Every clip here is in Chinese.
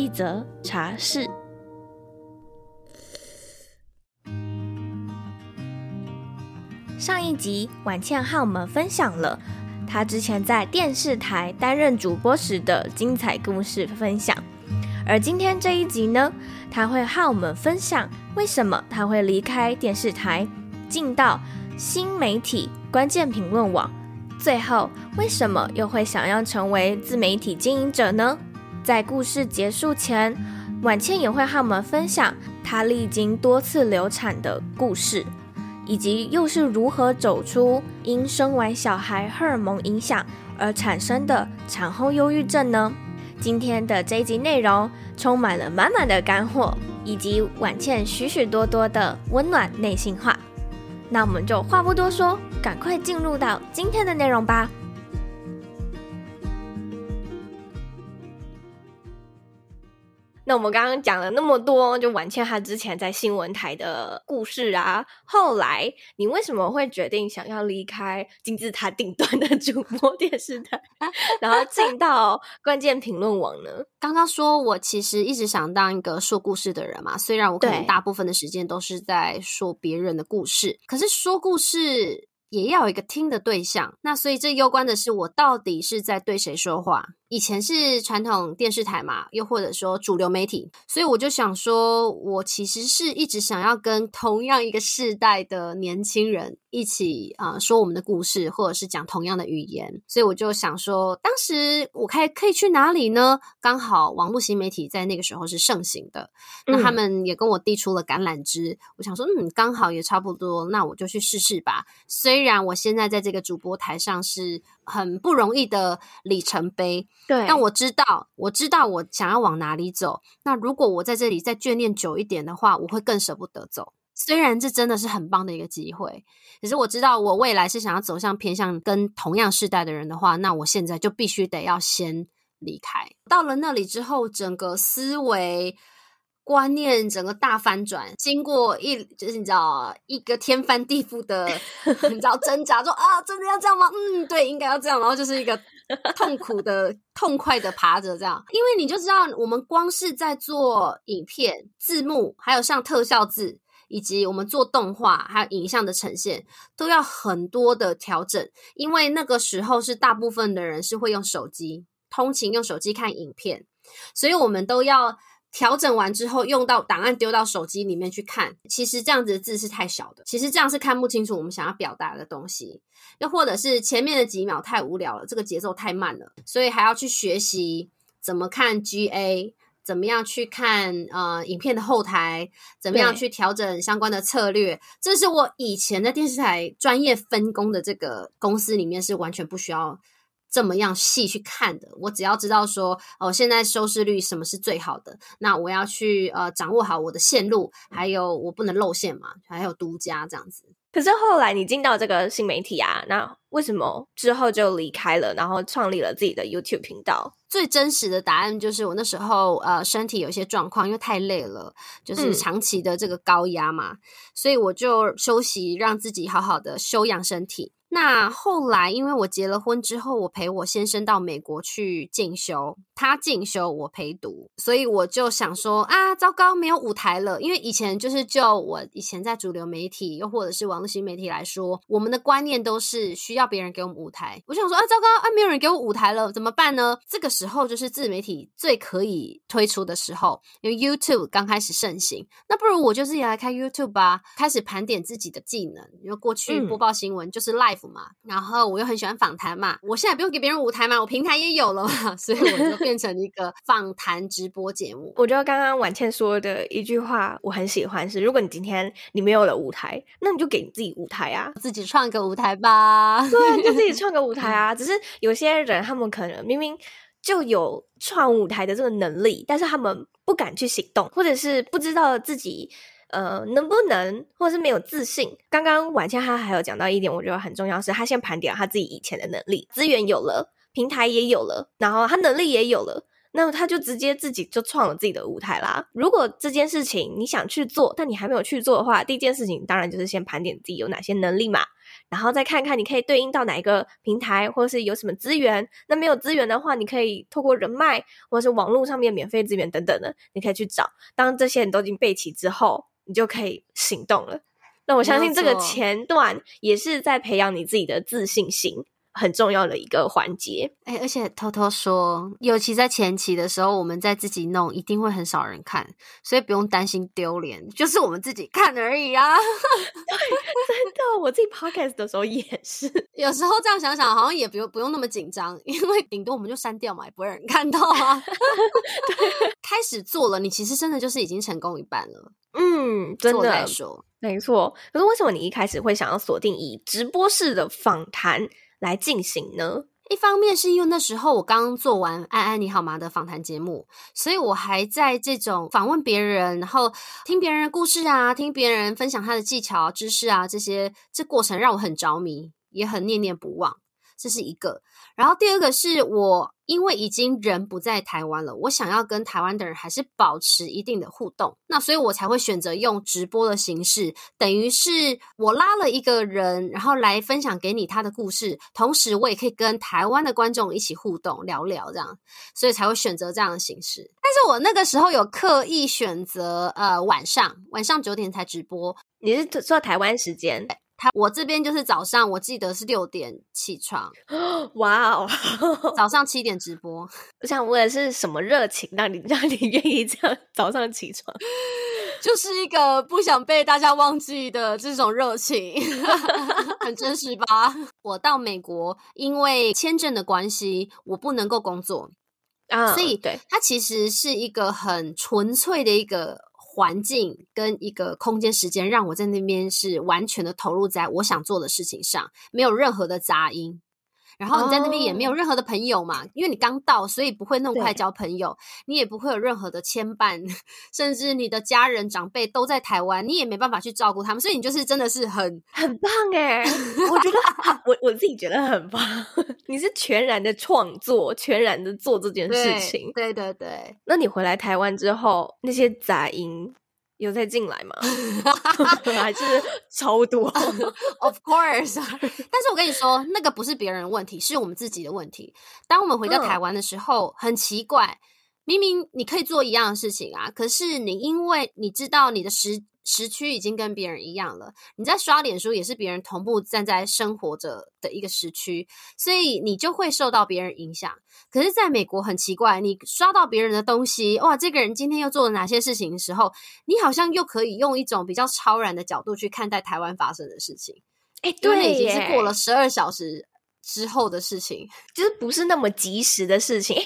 一则茶室。上一集，婉倩和我们分享了她之前在电视台担任主播时的精彩故事分享，而今天这一集呢，她会和我们分享为什么她会离开电视台，进到新媒体关键评论网。最后，为什么又会想要成为自媒体经营者呢？在故事结束前，婉倩也会和我们分享她历经多次流产的故事，以及又是如何走出因生完小孩荷尔蒙影响而产生的产后忧郁症呢？今天的这一集内容充满了满满的干货，以及婉倩许许多多的温暖内心话。那我们就话不多说，赶快进入到今天的内容吧。那我们刚刚讲了那么多，就婉倩她之前在新闻台的故事啊，后来你为什么会决定想要离开金字塔顶端的主播电视台，然后进到关键评论网呢？刚刚说我其实一直想当一个说故事的人嘛，虽然我可能大部分的时间都是在说别人的故事，可是说故事也要有一个听的对象，那所以这攸关的是我到底是在对谁说话。以前是传统电视台嘛，又或者说主流媒体，所以我就想说，我其实是一直想要跟同样一个世代的年轻人一起啊、呃、说我们的故事，或者是讲同样的语言。所以我就想说，当时我可以可以去哪里呢？刚好网络新媒体在那个时候是盛行的，那他们也跟我递出了橄榄枝。嗯、我想说，嗯，刚好也差不多，那我就去试试吧。虽然我现在在这个主播台上是。很不容易的里程碑，对。但我知道，我知道我想要往哪里走。那如果我在这里再眷恋久一点的话，我会更舍不得走。虽然这真的是很棒的一个机会，可是我知道我未来是想要走向偏向跟同样世代的人的话，那我现在就必须得要先离开。到了那里之后，整个思维。观念整个大翻转，经过一就是你知道一个天翻地覆的 你知道挣扎，说啊真的要这样吗？嗯，对，应该要这样。然后就是一个 痛苦的、痛快的爬着这样，因为你就知道，我们光是在做影片、字幕，还有像特效字，以及我们做动画，还有影像的呈现，都要很多的调整。因为那个时候是大部分的人是会用手机通勤，用手机看影片，所以我们都要。调整完之后，用到档案丢到手机里面去看，其实这样子的字是太小的，其实这样是看不清楚我们想要表达的东西。又或者是前面的几秒太无聊了，这个节奏太慢了，所以还要去学习怎么看 GA，怎么样去看呃影片的后台，怎么样去调整相关的策略。这是我以前在电视台专业分工的这个公司里面是完全不需要。这么样细去看的，我只要知道说，哦，现在收视率什么是最好的，那我要去呃掌握好我的线路，还有我不能露馅嘛，还有独家这样子。可是后来你进到这个新媒体啊，那为什么之后就离开了，然后创立了自己的 YouTube 频道？最真实的答案就是我那时候呃身体有一些状况，因为太累了，就是长期的这个高压嘛，嗯、所以我就休息，让自己好好的休养身体。那后来，因为我结了婚之后，我陪我先生到美国去进修，他进修我陪读，所以我就想说啊，糟糕，没有舞台了。因为以前就是就我以前在主流媒体，又或者是网络新媒体来说，我们的观念都是需要别人给我们舞台。我想说啊，糟糕啊，没有人给我舞台了，怎么办呢？这个时候就是自媒体最可以推出的时候，因为 YouTube 刚开始盛行，那不如我就是也来开 YouTube 吧，开始盘点自己的技能，因为过去播报新闻就是 live。嘛，然后我又很喜欢访谈嘛，我现在不用给别人舞台嘛，我平台也有了嘛，所以我就变成一个访谈直播节目。我觉得刚刚婉倩说的一句话我很喜欢，是如果你今天你没有了舞台，那你就给你自己舞台啊，自己创个舞台吧。对，就自己创个舞 台啊。只是有些人他们可能明明就有创舞台的这个能力，但是他们不敢去行动，或者是不知道自己呃能不能，或者是没有自信。刚刚婉倩她还有讲到一点，我觉得很重要，是她先盘点她自己以前的能力，资源有了，平台也有了，然后他能力也有了。那么他就直接自己就创了自己的舞台啦。如果这件事情你想去做，但你还没有去做的话，第一件事情当然就是先盘点自己有哪些能力嘛，然后再看看你可以对应到哪一个平台，或者是有什么资源。那没有资源的话，你可以透过人脉，或者是网络上面免费资源等等的，你可以去找。当这些你都已经备齐之后，你就可以行动了。那我相信这个前段也是在培养你自己的自信心。很重要的一个环节，哎、欸，而且偷偷说，尤其在前期的时候，我们在自己弄，一定会很少人看，所以不用担心丢脸，就是我们自己看而已啊。对，真的，我自己 podcast 的时候也是，有时候这样想想，好像也不用不用那么紧张，因为顶多我们就删掉嘛，也不会有人看到啊。对，开始做了，你其实真的就是已经成功一半了。嗯，真的来说，没错。可是为什么你一开始会想要锁定以直播式的访谈来进行呢？一方面是因为那时候我刚做完《安安你好吗》的访谈节目，所以我还在这种访问别人，然后听别人的故事啊，听别人分享他的技巧、知识啊，这些这过程让我很着迷，也很念念不忘。这是一个，然后第二个是我因为已经人不在台湾了，我想要跟台湾的人还是保持一定的互动，那所以我才会选择用直播的形式，等于是我拉了一个人，然后来分享给你他的故事，同时我也可以跟台湾的观众一起互动聊聊这样，所以才会选择这样的形式。但是我那个时候有刻意选择呃晚上晚上九点才直播，你是说台湾时间？他我这边就是早上，我记得是六点起床。哇哦，早上七点直播。我想问的是什么热情让你 让你愿意这样早上起床？就是一个不想被大家忘记的这种热情，很真实吧？我到美国，因为签证的关系，我不能够工作啊，所以对它其实是一个很纯粹的一个。环境跟一个空间时间，让我在那边是完全的投入在我想做的事情上，没有任何的杂音。然后你在那边也没有任何的朋友嘛，因为你刚到，所以不会那么快交朋友，你也不会有任何的牵绊，甚至你的家人长辈都在台湾，你也没办法去照顾他们，所以你就是真的是很很棒诶，我觉得 我我自己觉得很棒，你是全然的创作，全然的做这件事情，对对对对。那你回来台湾之后，那些杂音。有再进来吗？还是超多？Of course，但是我跟你说，那个不是别人的问题，是我们自己的问题。当我们回到台湾的时候，嗯、很奇怪，明明你可以做一样的事情啊，可是你因为你知道你的时。时区已经跟别人一样了，你在刷脸书也是别人同步站在生活着的一个时区，所以你就会受到别人影响。可是，在美国很奇怪，你刷到别人的东西，哇，这个人今天又做了哪些事情的时候，你好像又可以用一种比较超然的角度去看待台湾发生的事情。哎，对，已经是过了十二小时之后的事情，就是不是那么及时的事情。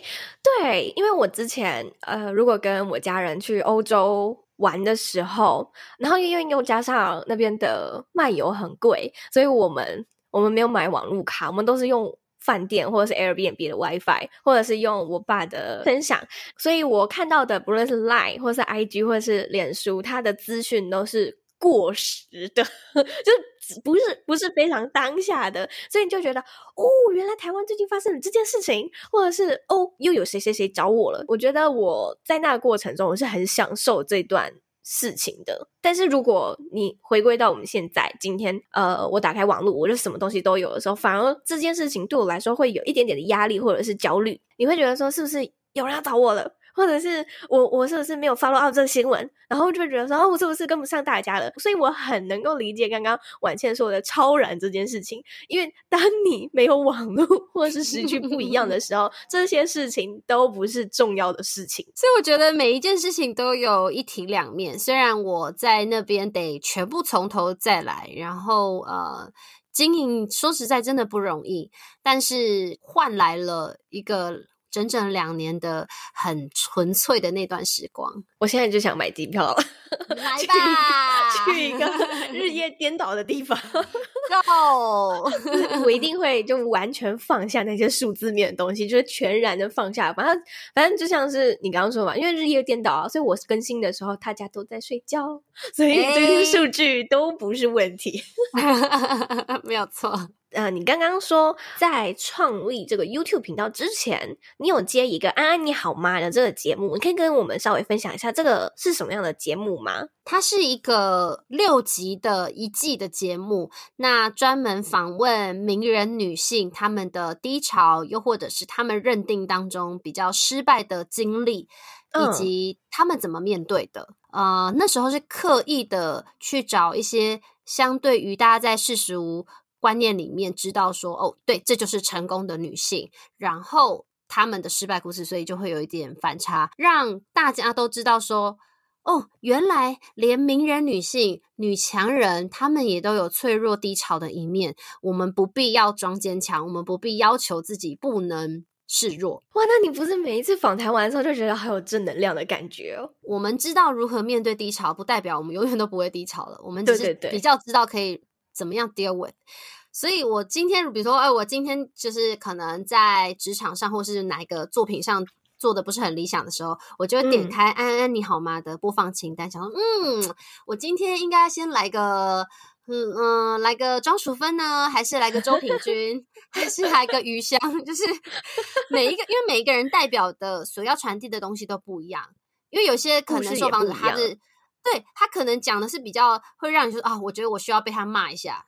对，因为我之前呃，如果跟我家人去欧洲。玩的时候，然后因为又加上那边的漫游很贵，所以我们我们没有买网络卡，我们都是用饭店或者是 Airbnb 的 WiFi，或者是用我爸的分享。所以我看到的不论是 Line 或是 IG 或是脸书，它的资讯都是过时的，就是。不是不是非常当下的，所以你就觉得哦，原来台湾最近发生了这件事情，或者是哦，又有谁谁谁找我了。我觉得我在那个过程中，我是很享受这段事情的。但是如果你回归到我们现在今天，呃，我打开网络，我就什么东西都有的时候，反而这件事情对我来说会有一点点的压力或者是焦虑。你会觉得说，是不是有人要找我了？或者是我我是不是没有 follow up 这个新闻，然后就会觉得说，哦，我是不是跟不上大家了？所以我很能够理解刚刚婉倩说的超然这件事情，因为当你没有网络或是时区不一样的 时候，这些事情都不是重要的事情。所以我觉得每一件事情都有一体两面。虽然我在那边得全部从头再来，然后呃，经营说实在真的不容易，但是换来了一个。整整两年的很纯粹的那段时光。我现在就想买机票了，来 吧，去一个 日夜颠倒的地方。Go！我一定会就完全放下那些数字面的东西，就是全然的放下。反正反正就像是你刚刚说嘛，因为日夜颠倒啊，所以我更新的时候大家都在睡觉，所以这些数据都不是问题，欸、没有错。呃，你刚刚说在创立这个 YouTube 频道之前，你有接一个“安安你好吗”的这个节目，你可以跟我们稍微分享一下这个是什么样的节目吗？它是一个六集的一季的节目，那专门访问名人女性她们的低潮，又或者是她们认定当中比较失败的经历，以及她们怎么面对的。嗯、呃，那时候是刻意的去找一些相对于大家在世俗观念里面知道说哦，对，这就是成功的女性，然后他们的失败故事，所以就会有一点反差，让大家都知道说哦，原来连名人女性、女强人，她们也都有脆弱低潮的一面。我们不必要装坚强，我们不必要求自己不能示弱。哇，那你不是每一次访谈完之后就觉得好有正能量的感觉哦？我们知道如何面对低潮，不代表我们永远都不会低潮了。我们只是比较知道可以怎么样 deal with。所以，我今天比如说，哎，我今天就是可能在职场上，或是哪一个作品上做的不是很理想的时候，我就会点开“安安你好吗”的播放清单，想说，嗯，我今天应该先来个，嗯嗯，来个庄淑芬呢，还是来个周品君，还是来个余香？就是每一个，因为每一个人代表的所要传递的东西都不一样，因为有些可能受访者他是，对，他可能讲的是比较会让你说啊，我觉得我需要被他骂一下。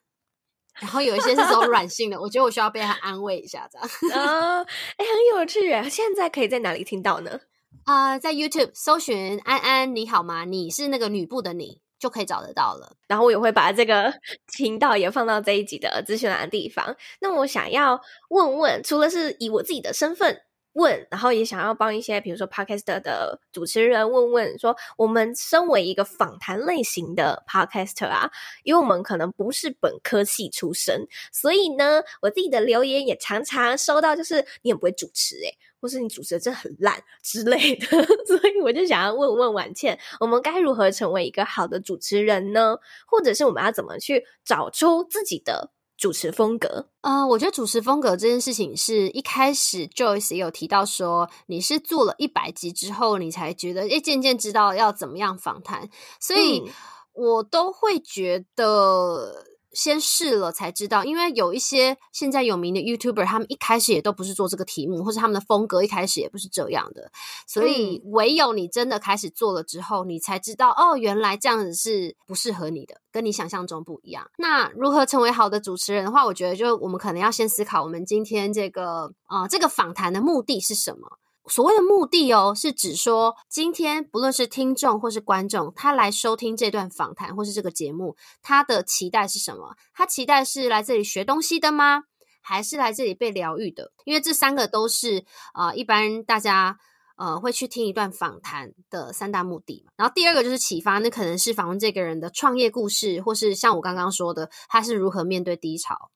然后有一些是这种软性的，我觉得我需要被他安慰一下，这样。啊，哎，很有趣啊！现在可以在哪里听到呢？啊、呃，在 YouTube 搜寻“安安你好吗？你是那个女部的你”，就可以找得到了。然后我也会把这个 频道也放到这一集的资讯栏的地方。那我想要问问，除了是以我自己的身份。问，然后也想要帮一些，比如说 Podcaster 的主持人问问，说我们身为一个访谈类型的 Podcaster 啊，因为我们可能不是本科系出身，所以呢，我自己的留言也常常收到，就是你很不会主持诶，或是你主持的真的很烂之类的，所以我就想要问问婉倩，我们该如何成为一个好的主持人呢？或者是我们要怎么去找出自己的主持风格，啊、呃，我觉得主持风格这件事情是一开始 Joyce 也有提到说，你是做了一百集之后，你才觉得，诶，渐渐知道要怎么样访谈，所以我都会觉得。先试了才知道，因为有一些现在有名的 YouTuber，他们一开始也都不是做这个题目，或者他们的风格一开始也不是这样的。所以唯有你真的开始做了之后，你才知道哦，原来这样子是不适合你的，跟你想象中不一样。那如何成为好的主持人的话，我觉得就我们可能要先思考，我们今天这个啊、呃，这个访谈的目的是什么？所谓的目的哦，是指说今天不论是听众或是观众，他来收听这段访谈或是这个节目，他的期待是什么？他期待是来这里学东西的吗？还是来这里被疗愈的？因为这三个都是呃，一般大家呃会去听一段访谈的三大目的嘛。然后第二个就是启发，那可能是访问这个人的创业故事，或是像我刚刚说的，他是如何面对低潮。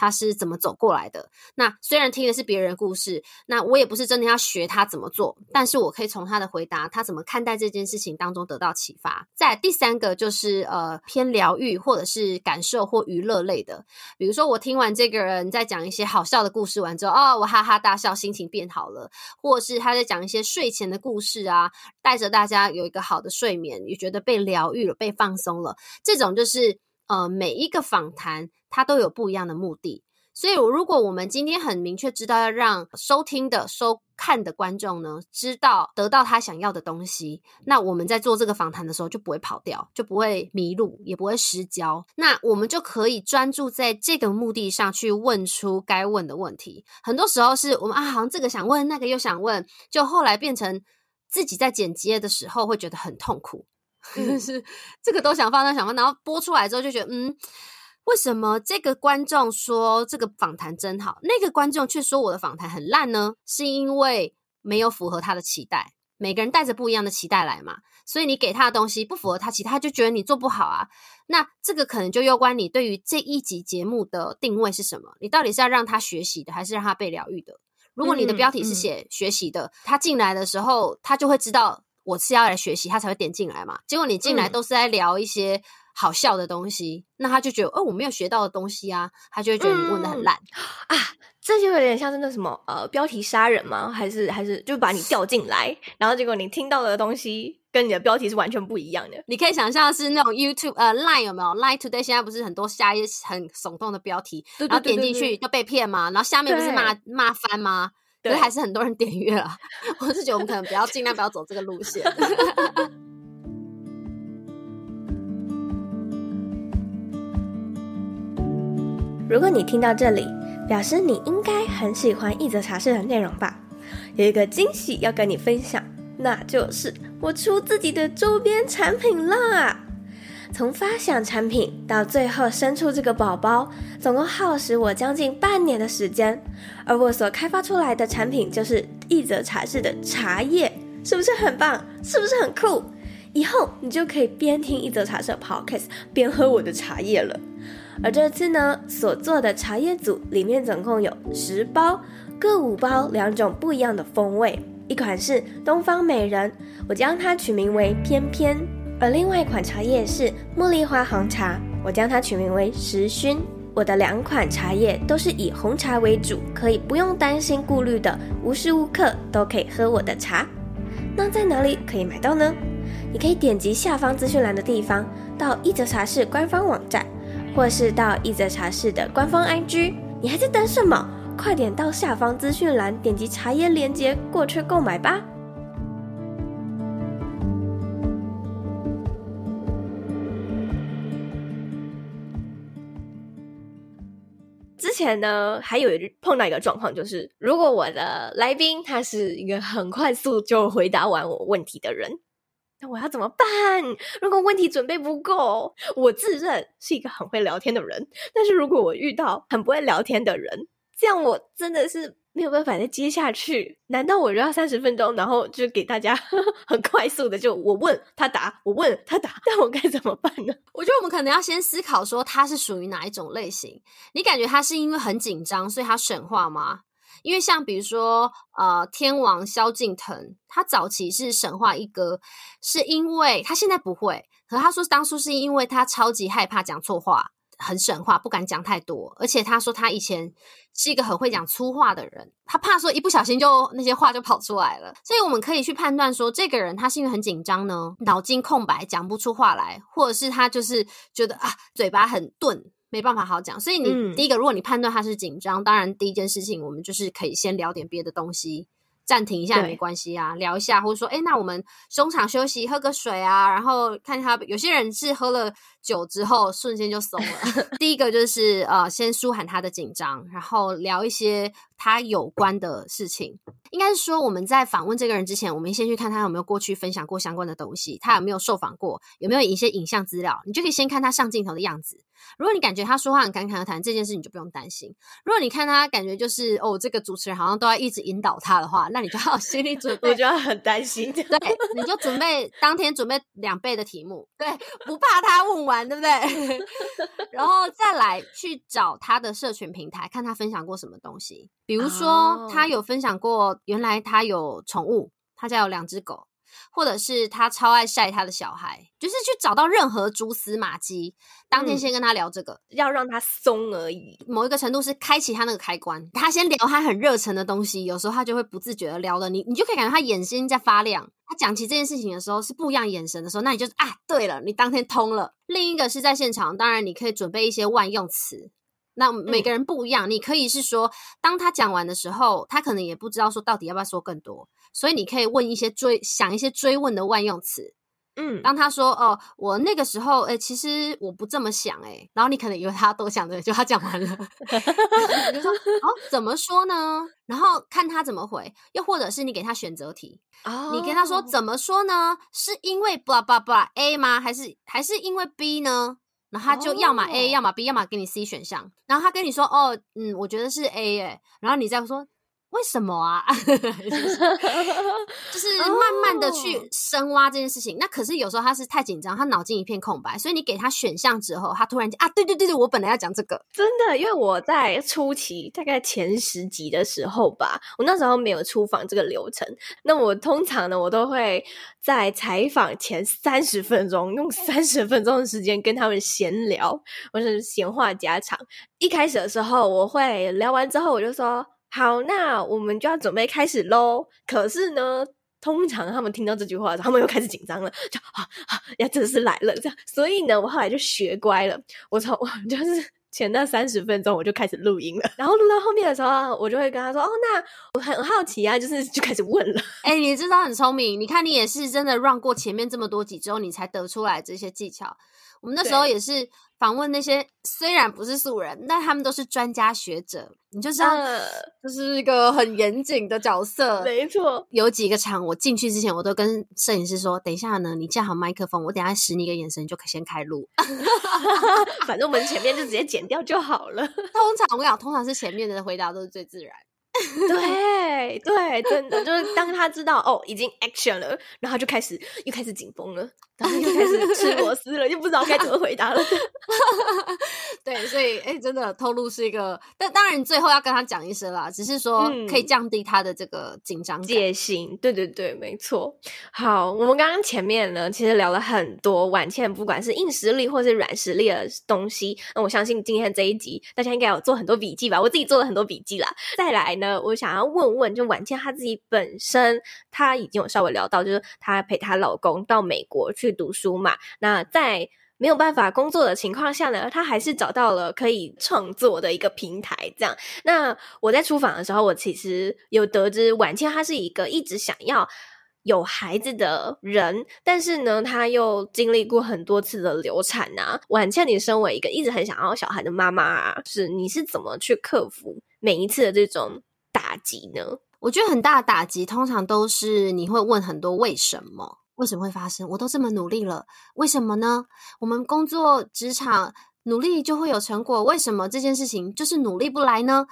他是怎么走过来的？那虽然听的是别人的故事，那我也不是真的要学他怎么做，但是我可以从他的回答，他怎么看待这件事情当中得到启发。在第三个就是呃偏疗愈或者是感受或娱乐类的，比如说我听完这个人在讲一些好笑的故事完之后，哦，我哈哈大笑，心情变好了，或者是他在讲一些睡前的故事啊，带着大家有一个好的睡眠，也觉得被疗愈了，被放松了，这种就是。呃，每一个访谈它都有不一样的目的，所以如果我们今天很明确知道要让收听的、收看的观众呢，知道得到他想要的东西，那我们在做这个访谈的时候就不会跑掉，就不会迷路，也不会失焦。那我们就可以专注在这个目的上去问出该问的问题。很多时候是我们啊，好像这个想问，那个又想问，就后来变成自己在剪辑的时候会觉得很痛苦。是这个都想放，那想放，然后播出来之后就觉得，嗯，为什么这个观众说这个访谈真好，那个观众却说我的访谈很烂呢？是因为没有符合他的期待。每个人带着不一样的期待来嘛，所以你给他的东西不符合他期待，他就觉得你做不好啊。那这个可能就攸关你对于这一集节目的定位是什么？你到底是要让他学习的，还是让他被疗愈的？如果你的标题是写学习的，嗯嗯、他进来的时候，他就会知道我是要来学习，他才会点进来嘛。结果你进来都是在聊一些好笑的东西，嗯、那他就觉得哦，我没有学到的东西啊，他就会觉得你问的很烂、嗯、啊。这就有点像是那什么呃标题杀人吗？还是还是就把你调进来，然后结果你听到的东西跟你的标题是完全不一样的。你可以想象是那种 YouTube 呃 Line 有没有 Line Today 现在不是很多下一些很耸动的标题，对对对对对，然后点进去就被骗吗？然后下面不是骂骂翻吗？可是还是很多人点阅了。我是觉得我们可能不要尽量不要走这个路线。如果你听到这里，表示你应该很喜欢一则茶室的内容吧？有一个惊喜要跟你分享，那就是我出自己的周边产品啦！从发想产品到最后生出这个宝宝，总共耗时我将近半年的时间。而我所开发出来的产品就是一则茶室的茶叶，是不是很棒？是不是很酷？以后你就可以边听一则茶室 Podcast 边喝我的茶叶了。而这次呢，所做的茶叶组里面总共有十包，各五包两种不一样的风味。一款是东方美人，我将它取名为翩翩；而另外一款茶叶是茉莉花红茶，我将它取名为时薰。我的两款茶叶都是以红茶为主，可以不用担心顾虑的，无时无刻都可以喝我的茶。那在哪里可以买到呢？你可以点击下方资讯栏的地方，到一泽茶室官方网站。或是到一则茶室的官方 IG，你还在等什么？快点到下方资讯栏点击茶叶链接过去购买吧。之前呢，还有一碰到一个状况，就是如果我的来宾他是一个很快速就回答完我问题的人。那我要怎么办？如果问题准备不够，我自认是一个很会聊天的人，但是如果我遇到很不会聊天的人，这样我真的是没有办法再接下去。难道我就要三十分钟，然后就给大家呵 呵很快速的就我问他答，我问他答，那我该怎么办呢？我觉得我们可能要先思考说他是属于哪一种类型。你感觉他是因为很紧张，所以他省话吗？因为像比如说，呃，天王萧敬腾，他早期是神话一哥，是因为他现在不会，可他说当初是因为他超级害怕讲错话，很神话，不敢讲太多，而且他说他以前是一个很会讲粗话的人，他怕说一不小心就那些话就跑出来了，所以我们可以去判断说，这个人他是因为很紧张呢，脑筋空白讲不出话来，或者是他就是觉得啊，嘴巴很钝。没办法好讲，所以你第一个，如果你判断他是紧张，嗯、当然第一件事情，我们就是可以先聊点别的东西，暂停一下也没关系啊，聊一下，或者说，哎，那我们中场休息，喝个水啊，然后看他，有些人是喝了酒之后瞬间就松了。第一个就是呃，先舒缓他的紧张，然后聊一些他有关的事情。应该是说我们在访问这个人之前，我们先去看他有没有过去分享过相关的东西，他有没有受访过，有没有一些影像资料，你就可以先看他上镜头的样子。如果你感觉他说话很侃侃而谈，这件事你就不用担心。如果你看他感觉就是哦，这个主持人好像都要一直引导他的话，那你就要 心理准 备，我就要很担心。对，你就准备当天准备两倍的题目，对，不怕他问完，对不对？然后再来去找他的社群平台，看他分享过什么东西。比如说，他有分享过，原来他有宠物，他家有两只狗。或者是他超爱晒他的小孩，就是去找到任何蛛丝马迹，当天先跟他聊这个，嗯、要让他松而已。某一个程度是开启他那个开关，他先聊他很热忱的东西，有时候他就会不自觉的聊的你，你就可以感觉他眼睛在发亮。他讲起这件事情的时候是不一样眼神的时候，那你就啊，对了，你当天通了。另一个是在现场，当然你可以准备一些万用词。那每个人不一样，嗯、你可以是说，当他讲完的时候，他可能也不知道说到底要不要说更多。所以你可以问一些追想一些追问的万用词，嗯，当他说哦，我那个时候诶，其实我不这么想哎，然后你可能以为他多想着，就他讲完了，你就说哦，怎么说呢？然后看他怎么回，又或者是你给他选择题，哦，你跟他说怎么说呢？是因为 blah blah blah A 吗？还是还是因为 B 呢？然后他就要么 A，要么 B，要么给你 C 选项。然后他跟你说哦，嗯，我觉得是 A 诶，然后你再说。为什么啊？就是慢慢的去深挖这件事情。Oh. 那可是有时候他是太紧张，他脑筋一片空白，所以你给他选项之后，他突然间啊，对对对对，我本来要讲这个，真的，因为我在初期大概前十集的时候吧，我那时候没有出访这个流程。那我通常呢，我都会在采访前三十分钟，用三十分钟的时间跟他们闲聊，或是闲话家常。一开始的时候，我会聊完之后，我就说。好，那我们就要准备开始喽。可是呢，通常他们听到这句话，他们又开始紧张了，就啊啊，呀，真是来了这样。所以呢，我后来就学乖了，我从我 就是前那三十分钟我就开始录音了，然后录到后面的时候，我就会跟他说：“哦，那我很好奇啊，就是就开始问了。”哎，你知道很聪明，你看你也是真的 run 过前面这么多集之后，你才得出来这些技巧。我们那时候也是访问那些虽然不是素人，但他们都是专家学者，你就知道这是一个很严谨的角色。没错，有几个场我进去之前，我都跟摄影师说：“等一下呢，你架好麦克风，我等一下使你一个眼神，就可先开录。反正我们前面就直接剪掉就好了。通常我跟你讲，通常是前面的回答都是最自然。”对对，真的就是当他知道哦，已经 action 了，然后他就开始又开始紧绷了，然后又开始吃螺丝了，又不知道该怎么回答了。对，所以哎，真的透露是一个，但当然最后要跟他讲一声啦，只是说可以降低他的这个紧张戒心。对对对，没错。好，我们刚刚前面呢，其实聊了很多婉倩，不管是硬实力或是软实力的东西。那我相信今天这一集大家应该有做很多笔记吧？我自己做了很多笔记啦。再来呢。呃，我想要问问，就婉倩她自己本身，她已经有稍微聊到，就是她陪她老公到美国去读书嘛。那在没有办法工作的情况下呢，他还是找到了可以创作的一个平台。这样，那我在出访的时候，我其实有得知婉倩她是一个一直想要有孩子的人，但是呢，她又经历过很多次的流产啊。婉倩，你身为一个一直很想要小孩的妈妈啊，是你是怎么去克服每一次的这种？打击呢？我觉得很大的打击，通常都是你会问很多为什么？为什么会发生？我都这么努力了，为什么呢？我们工作职场努力就会有成果，为什么这件事情就是努力不来呢？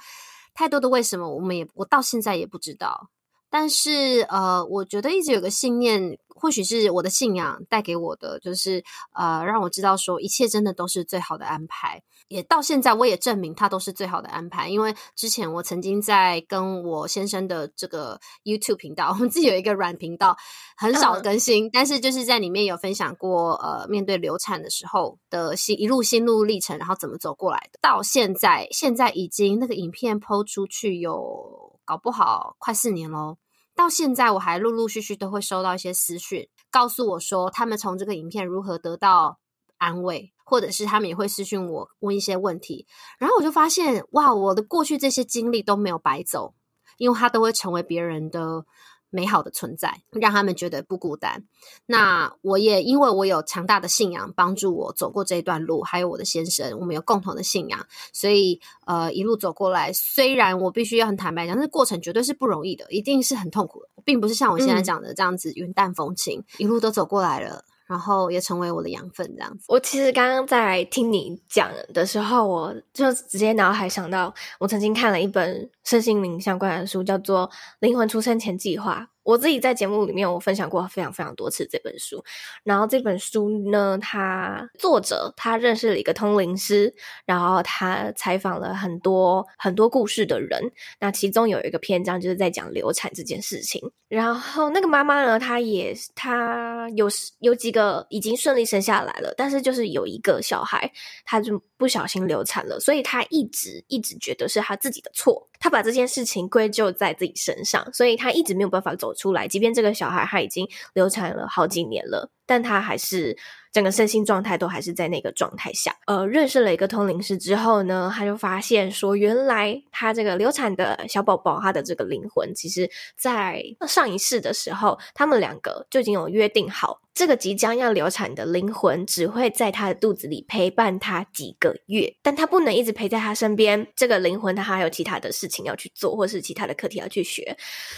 太多的为什么，我们也我到现在也不知道。但是呃，我觉得一直有个信念。或许是我的信仰带给我的，就是呃，让我知道说一切真的都是最好的安排。也到现在，我也证明它都是最好的安排。因为之前我曾经在跟我先生的这个 YouTube 频道，我们自己有一个软频道，很少更新，嗯、但是就是在里面有分享过呃，面对流产的时候的心一路心路历程，然后怎么走过来的。到现在，现在已经那个影片 PO 出去有搞不好快四年喽。到现在，我还陆陆续续都会收到一些私讯，告诉我说他们从这个影片如何得到安慰，或者是他们也会私讯我问一些问题，然后我就发现，哇，我的过去这些经历都没有白走，因为它都会成为别人的。美好的存在，让他们觉得不孤单。那我也因为我有强大的信仰，帮助我走过这一段路，还有我的先生，我们有共同的信仰，所以呃一路走过来，虽然我必须要很坦白讲，这过程绝对是不容易的，一定是很痛苦的，并不是像我现在讲的这样子云淡风轻，嗯、一路都走过来了。然后也成为我的养分，这样子。我其实刚刚在听你讲的时候，我就直接脑海想到，我曾经看了一本身心灵相关的书，叫做《灵魂出生前计划》。我自己在节目里面我分享过非常非常多次这本书，然后这本书呢，它作者他认识了一个通灵师，然后他采访了很多很多故事的人，那其中有一个篇章就是在讲流产这件事情，然后那个妈妈呢，她也她有有几个已经顺利生下来了，但是就是有一个小孩，他就不小心流产了，所以他一直一直觉得是他自己的错。他把这件事情归咎在自己身上，所以他一直没有办法走出来。即便这个小孩他已经流产了好几年了，但他还是整个身心状态都还是在那个状态下。呃，认识了一个通灵师之后呢，他就发现说，原来他这个流产的小宝宝，他的这个灵魂，其实在上一世的时候，他们两个就已经有约定好。这个即将要流产的灵魂只会在他的肚子里陪伴他几个月，但他不能一直陪在他身边。这个灵魂他还有其他的事情要去做，或是其他的课题要去学。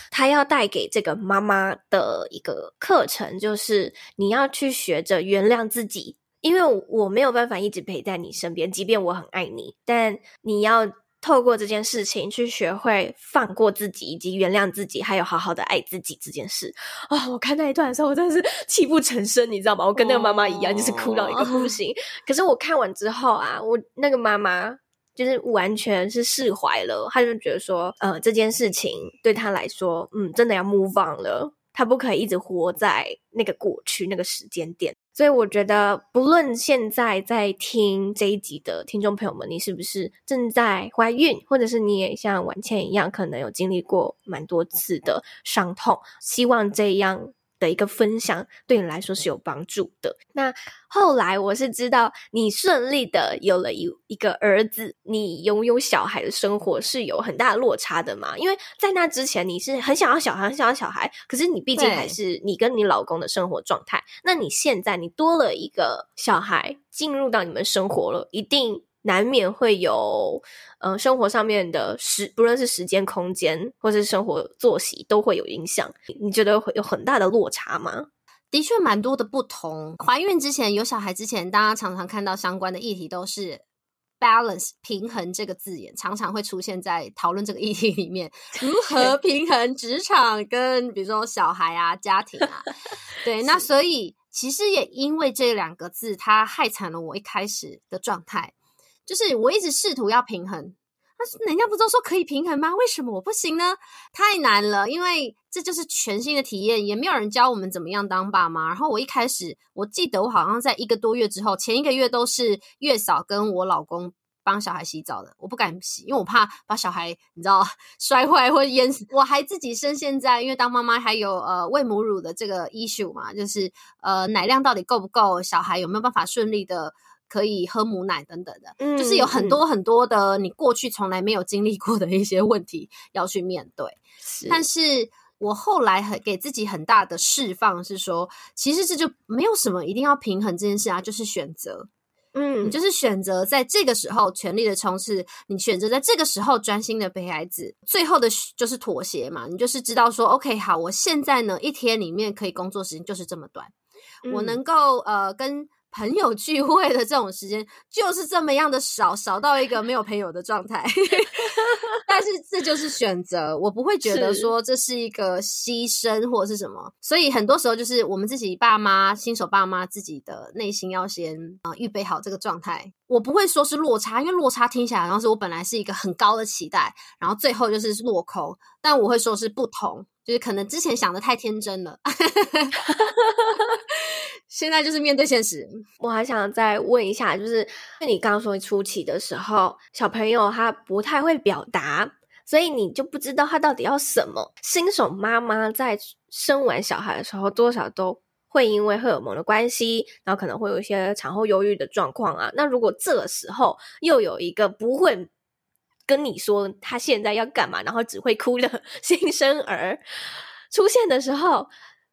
他要带给这个妈妈的一个课程，就是你要去学着原谅自己，因为我没有办法一直陪在你身边，即便我很爱你，但你要透过这件事情去学会放过自己，以及原谅自己，还有好好的爱自己这件事。啊、哦，我看那一段的时候，我真的是泣不成声，你知道吗？我跟那个妈妈一样，就是哭到一个不行。可是我看完之后啊，我那个妈妈就是完全是释怀了，她就觉得说，呃，这件事情对她来说，嗯，真的要 move on 了。她不可以一直活在那个过去那个时间点。所以我觉得，不论现在在听这一集的听众朋友们，你是不是正在怀孕，或者是你也像婉倩一样，可能有经历过蛮多次的伤痛，希望这样。的一个分享对你来说是有帮助的。那后来我是知道你顺利的有了一一个儿子，你拥有小孩的生活是有很大的落差的嘛？因为在那之前你是很想要小孩，很想要小孩，可是你毕竟还是你跟你老公的生活状态。那你现在你多了一个小孩进入到你们生活了，一定。难免会有，呃，生活上面的时，不论是时间、空间，或是生活作息，都会有影响。你觉得会有很大的落差吗？的确，蛮多的不同。怀孕之前，有小孩之前，大家常常看到相关的议题都是 balance 平衡这个字眼，常常会出现在讨论这个议题里面。如何平衡职场跟比如说小孩啊、家庭啊？对，那所以其实也因为这两个字，它害惨了我一开始的状态。就是我一直试图要平衡，但是人家不都说可以平衡吗？为什么我不行呢？太难了，因为这就是全新的体验，也没有人教我们怎么样当爸妈。然后我一开始，我记得我好像在一个多月之后，前一个月都是月嫂跟我老公帮小孩洗澡的，我不敢洗，因为我怕把小孩你知道摔坏或淹死。我还自己深陷在，因为当妈妈还有呃喂母乳的这个 issue 嘛，就是呃奶量到底够不够，小孩有没有办法顺利的。可以喝母奶等等的，嗯，就是有很多很多的你过去从来没有经历过的一些问题要去面对。是，但是我后来很给自己很大的释放，是说，其实这就没有什么一定要平衡这件事啊，就是选择，嗯，你就是选择在这个时候全力的冲刺，你选择在这个时候专心的陪孩子，最后的就是妥协嘛，你就是知道说，OK，好，我现在呢一天里面可以工作时间就是这么短，嗯，我能够呃跟。朋友聚会的这种时间就是这么样的少，少到一个没有朋友的状态。但是这就是选择，我不会觉得说这是一个牺牲或者是什么。所以很多时候就是我们自己爸妈、新手爸妈自己的内心要先啊、呃、预备好这个状态。我不会说是落差，因为落差听起来好像是我本来是一个很高的期待，然后最后就是落空。但我会说是不同，就是可能之前想的太天真了。现在就是面对现实。我还想再问一下，就是你刚刚说初期的时候，小朋友他不太会表达，所以你就不知道他到底要什么。新手妈妈在生完小孩的时候，多少都会因为荷尔蒙的关系，然后可能会有一些产后忧郁的状况啊。那如果这个时候又有一个不会跟你说他现在要干嘛，然后只会哭的 新生儿出现的时候，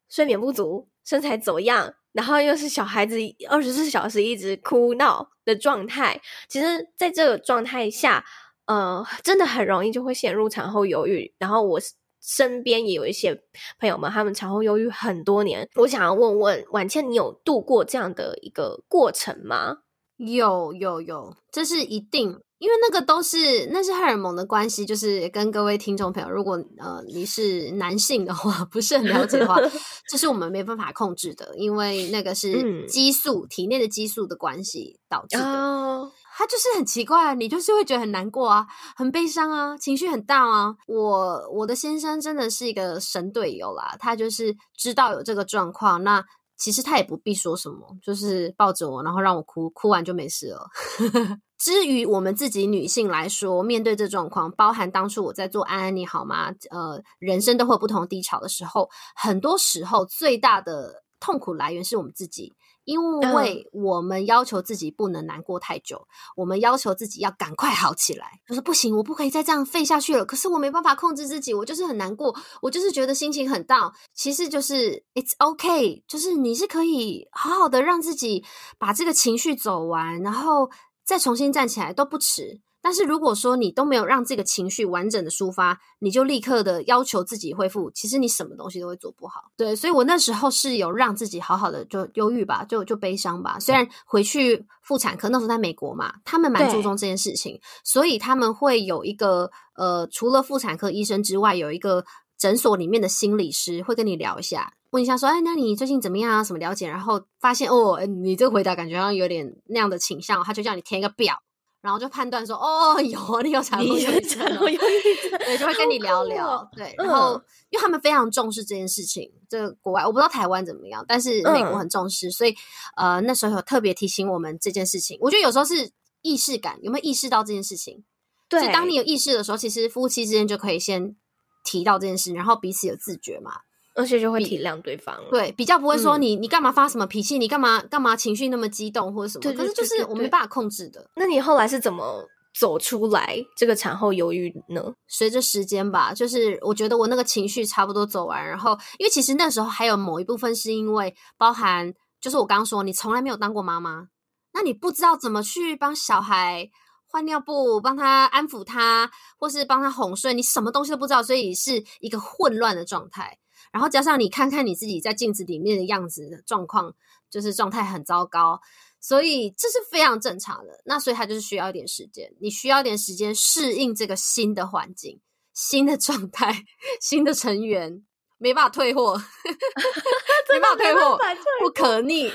睡眠不足，身材走样。然后又是小孩子二十四小时一直哭闹的状态，其实在这个状态下，呃，真的很容易就会陷入产后忧郁。然后我身边也有一些朋友们，他们产后忧郁很多年。我想要问问婉倩，你有度过这样的一个过程吗？有有有，这是一定。因为那个都是那是荷尔蒙的关系，就是跟各位听众朋友，如果呃你是男性的话，不是很了解的话，这是我们没办法控制的，因为那个是激素、嗯、体内的激素的关系导致的。哦，他就是很奇怪，你就是会觉得很难过啊，很悲伤啊，情绪很大啊。我我的先生真的是一个神队友啦，他就是知道有这个状况，那其实他也不必说什么，就是抱着我，然后让我哭，哭完就没事了。至于我们自己女性来说，面对这状况，包含当初我在做安安你好吗？呃，人生都会有不同的低潮的时候，很多时候最大的痛苦来源是我们自己，因为我们要求自己不能难过太久，我们要求自己要赶快好起来。就是不行，我不可以再这样废下去了。可是我没办法控制自己，我就是很难过，我就是觉得心情很 down。其实就是 it's okay，就是你是可以好好的让自己把这个情绪走完，然后。再重新站起来都不迟，但是如果说你都没有让这个情绪完整的抒发，你就立刻的要求自己恢复，其实你什么东西都会做不好。对，所以我那时候是有让自己好好的就忧郁吧，就就悲伤吧。虽然回去妇产科那时候在美国嘛，他们蛮注重这件事情，所以他们会有一个呃，除了妇产科医生之外，有一个诊所里面的心理师会跟你聊一下，问一下说，哎，那你最近怎么样啊？什么了解？然后发现哦，你这个回答感觉好像有点那样的倾向，他就叫你填一个表。然后就判断说，哦，有你有产后忧郁症，对，就会跟你聊聊，对。然后，嗯、因为他们非常重视这件事情，这个国外我不知道台湾怎么样，但是美国很重视，嗯、所以呃那时候有特别提醒我们这件事情。我觉得有时候是意识感，有没有意识到这件事情？对，所以当你有意识的时候，其实夫妻之间就可以先提到这件事，然后彼此有自觉嘛。而且就会体谅对方，对，比较不会说你、嗯、你干嘛发什么脾气，你干嘛干嘛情绪那么激动或者什么，可是就是我没办法控制的。那你后来是怎么走出来这个产后忧郁呢？随着时间吧，就是我觉得我那个情绪差不多走完，然后因为其实那时候还有某一部分是因为包含，就是我刚刚说你从来没有当过妈妈，那你不知道怎么去帮小孩换尿布，帮他安抚他，或是帮他哄睡，你什么东西都不知道，所以是一个混乱的状态。然后加上你看看你自己在镜子里面的样子的状况，就是状态很糟糕，所以这是非常正常的。那所以他就是需要一点时间，你需要一点时间适应这个新的环境、新的状态、新的成员。没办法退货，没办法退货，不可逆。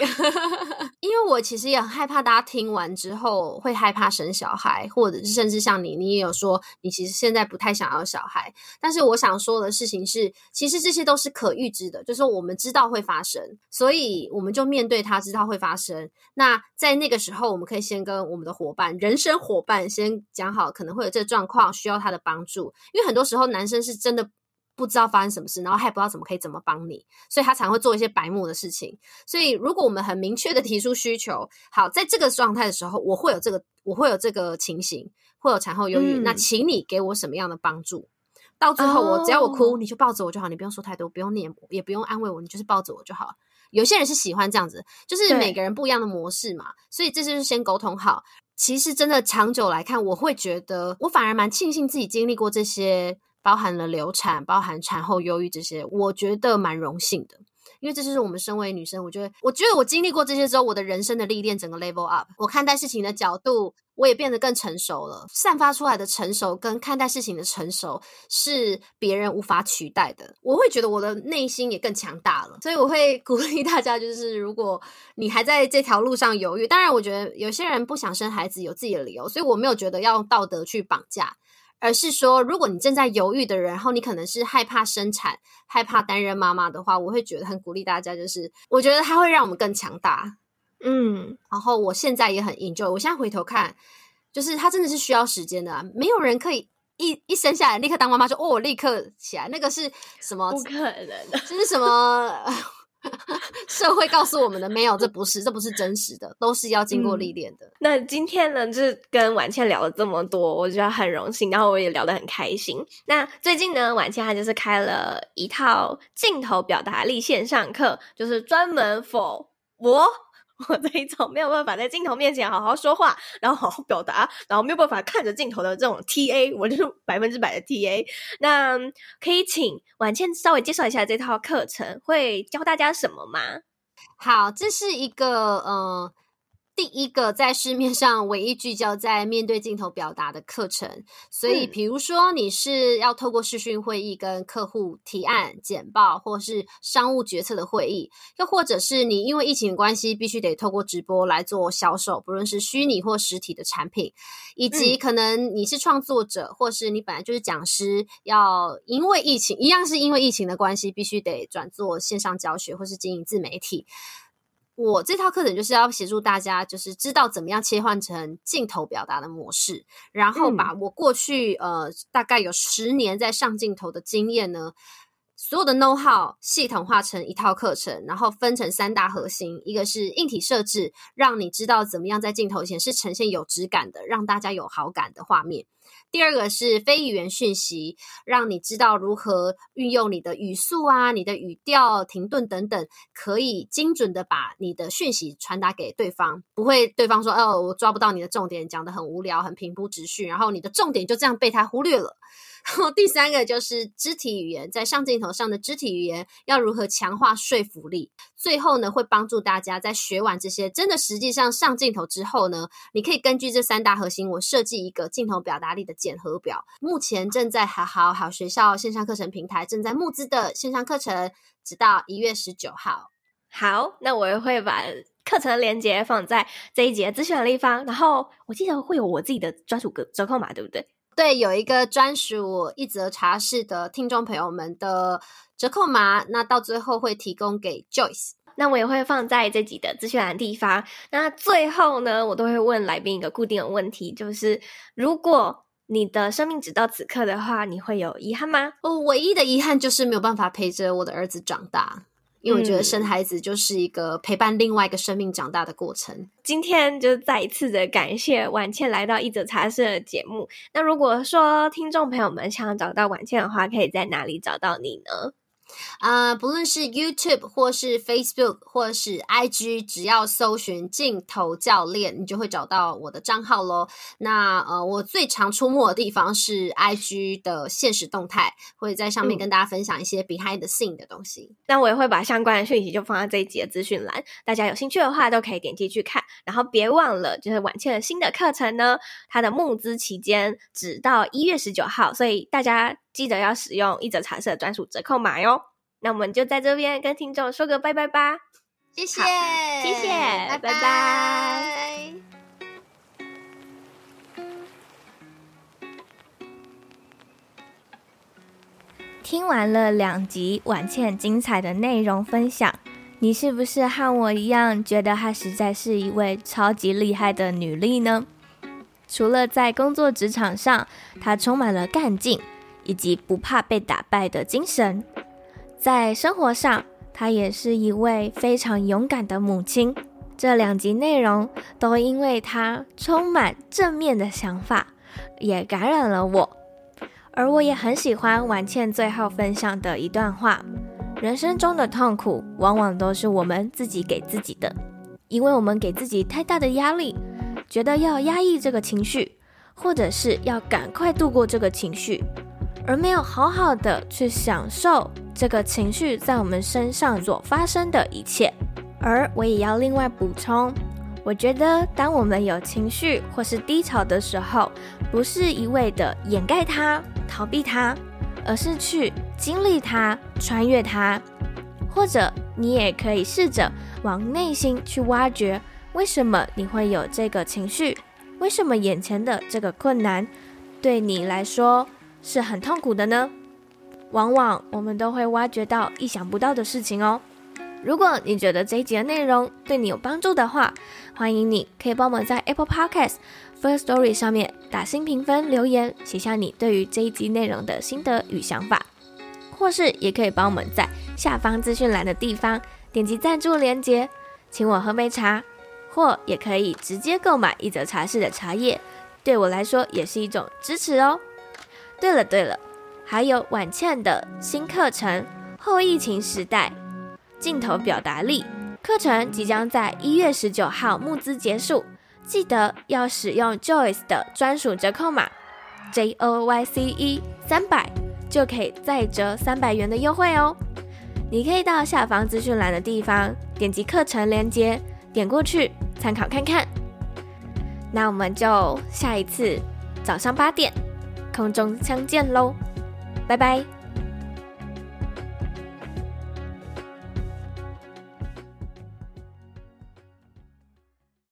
因为我其实也很害怕大家听完之后会害怕生小孩，或者是甚至像你，你也有说你其实现在不太想要小孩。但是我想说的事情是，其实这些都是可预知的，就是我们知道会发生，所以我们就面对它，知道会发生。那在那个时候，我们可以先跟我们的伙伴、人生伙伴先讲好，可能会有这个状况，需要他的帮助。因为很多时候男生是真的。不知道发生什么事，然后还不知道怎么可以怎么帮你，所以他才会做一些白目的事情。所以如果我们很明确的提出需求，好，在这个状态的时候，我会有这个，我会有这个情形，会有产后忧郁。嗯、那请你给我什么样的帮助？到最后我，我只要我哭，你就抱着我就好，你不用说太多，不用念，也不用安慰我，你就是抱着我就好。有些人是喜欢这样子，就是每个人不一样的模式嘛。所以这就是先沟通好。其实真的长久来看，我会觉得我反而蛮庆幸自己经历过这些。包含了流产，包含产后忧郁这些，我觉得蛮荣幸的，因为这就是我们身为女生，我觉得，我觉得我经历过这些之后，我的人生的历练整个 level up，我看待事情的角度，我也变得更成熟了，散发出来的成熟跟看待事情的成熟是别人无法取代的，我会觉得我的内心也更强大了，所以我会 鼓励大家，就是如果你还在这条路上犹豫，当然我觉得有些人不想生孩子有自己的理由，所以我没有觉得要用道德去绑架。而是说，如果你正在犹豫的人，然后你可能是害怕生产、害怕担任妈妈的话，我会觉得很鼓励大家，就是我觉得它会让我们更强大。嗯，然后我现在也很 enjoy。我现在回头看，就是它真的是需要时间的啊，没有人可以一一生下来立刻当妈妈，就哦，立刻起来，那个是什么？不可能的，这是什么？社会告诉我们的没有，这不是，这不是真实的，都是要经过历练的。嗯。那今天呢，就是跟婉倩聊了这么多，我觉得很荣幸，然后我也聊得很开心。那最近呢，婉倩她就是开了一套镜头表达力线上课，就是专门 for 我。我这一种没有办法在镜头面前好好说话，然后好好表达，然后没有办法看着镜头的这种 TA，我就是百分之百的 TA。那可以请婉倩稍微介绍一下这套课程会教大家什么吗？好，这是一个呃。第一个在市面上唯一聚焦在面对镜头表达的课程，所以比如说你是要透过视讯会议跟客户提案、简报，或是商务决策的会议，又或者是你因为疫情的关系必须得透过直播来做销售，不论是虚拟或实体的产品，以及可能你是创作者，或是你本来就是讲师，要因为疫情一样是因为疫情的关系，必须得转做线上教学或是经营自媒体。我这套课程就是要协助大家，就是知道怎么样切换成镜头表达的模式，然后把我过去呃大概有十年在上镜头的经验呢，所有的 know how 系统化成一套课程，然后分成三大核心，一个是硬体设置，让你知道怎么样在镜头前是呈现有质感的，让大家有好感的画面；第二个是非语言讯息，让你知道如何运用你的语速啊、你的语调、停顿等等，可以精准的把你的讯息传达给对方，不会对方说哦，我抓不到你的重点，讲得很无聊、很平铺直叙，然后你的重点就这样被他忽略了。然后第三个就是肢体语言，在上镜头上的肢体语言要如何强化说服力？最后呢，会帮助大家在学完这些，真的实际上上镜头之后呢，你可以根据这三大核心，我设计一个镜头表达力的检核表。目前正在好好好学校线上课程平台正在募资的线上课程，直到一月十九号。好，那我也会把课程链接放在这一节资讯的地方。然后我记得会有我自己的专属个折扣码，对不对？对，有一个专属一则茶室的听众朋友们的折扣码，那到最后会提供给 Joyce。那我也会放在这集的资讯栏地方。那最后呢，我都会问来宾一个固定的问题，就是如果你的生命只到此刻的话，你会有遗憾吗？我唯一的遗憾就是没有办法陪着我的儿子长大。因为我觉得生孩子就是一个陪伴另外一个生命长大的过程。今天就再一次的感谢婉倩来到一则茶社的节目。那如果说听众朋友们想找到婉倩的话，可以在哪里找到你呢？啊、呃，不论是 YouTube 或是 Facebook 或是 IG，只要搜寻镜头教练，你就会找到我的账号喽。那呃，我最常出没的地方是 IG 的现实动态，会在上面跟大家分享一些 behind the scene 的东西。那、嗯、我也会把相关的讯息就放在这一集的资讯栏，大家有兴趣的话都可以点击去看。然后别忘了，就是晚倩的新的课程呢，它的募资期间只到一月十九号，所以大家。记得要使用一则茶室的专属折扣码哟。那我们就在这边跟听众说个拜拜吧。谢谢，谢谢，拜拜。拜拜。听完了两集婉倩精彩的内容分享，你是不是和我一样觉得她实在是一位超级厉害的女力呢？除了在工作职场上，她充满了干劲。以及不怕被打败的精神，在生活上，她也是一位非常勇敢的母亲。这两集内容都因为她充满正面的想法，也感染了我。而我也很喜欢婉倩最后分享的一段话：人生中的痛苦，往往都是我们自己给自己的，因为我们给自己太大的压力，觉得要压抑这个情绪，或者是要赶快度过这个情绪。而没有好好的去享受这个情绪在我们身上所发生的一切。而我也要另外补充，我觉得当我们有情绪或是低潮的时候，不是一味的掩盖它、逃避它，而是去经历它、穿越它。或者你也可以试着往内心去挖掘，为什么你会有这个情绪？为什么眼前的这个困难对你来说是很痛苦的呢？往往我们都会挖掘到意想不到的事情哦。如果你觉得这一集的内容对你有帮助的话，欢迎你可以帮我们在 Apple Podcast First Story 上面打新评分、留言，写下你对于这一集内容的心得与想法，或是也可以帮我们在下方资讯栏的地方点击赞助连接，请我喝杯茶，或也可以直接购买一则茶室的茶叶，对我来说也是一种支持哦。对了对了，还有婉倩的新课程《后疫情时代镜头表达力》课程即将在一月十九号募资结束，记得要使用 Joyce 的专属折扣码 J O Y C E 三百，就可以再折三百元的优惠哦。你可以到下方资讯栏的地方点击课程链接，点过去参考看看。那我们就下一次早上八点。空中相见喽，拜拜。